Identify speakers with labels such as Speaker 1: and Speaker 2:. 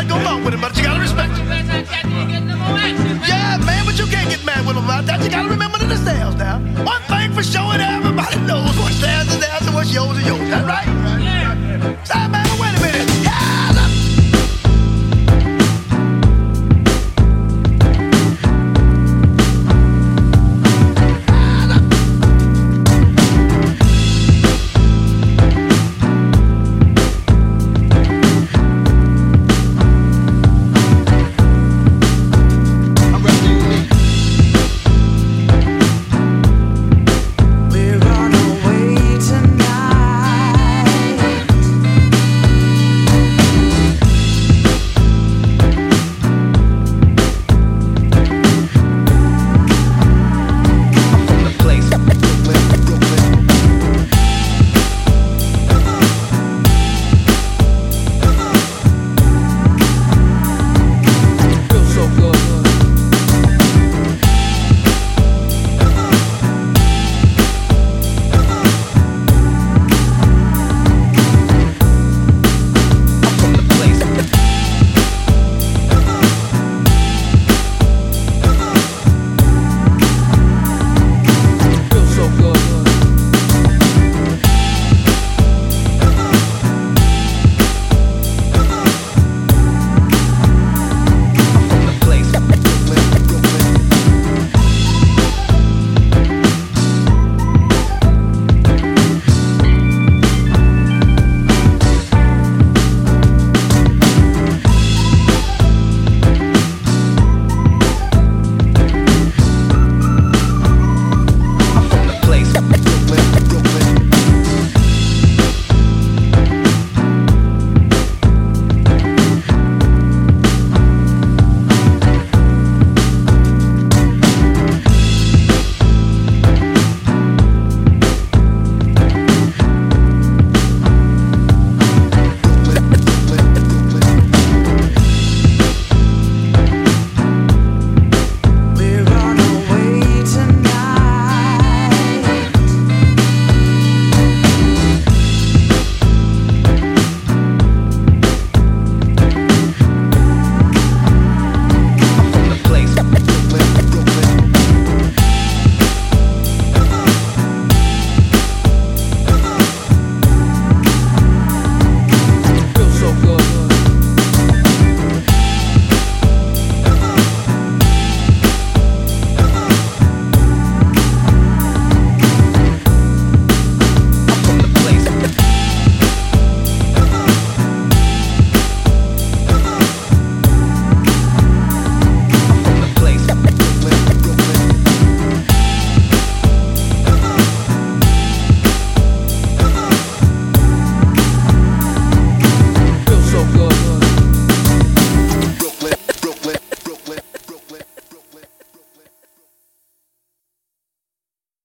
Speaker 1: might go along with him, but you gotta respect it. Yeah, man, but you can't get mad with him. about that. You gotta remember the sales now. One thing for sure, everybody knows what's theirs is theirs and what's yours is yours. That right.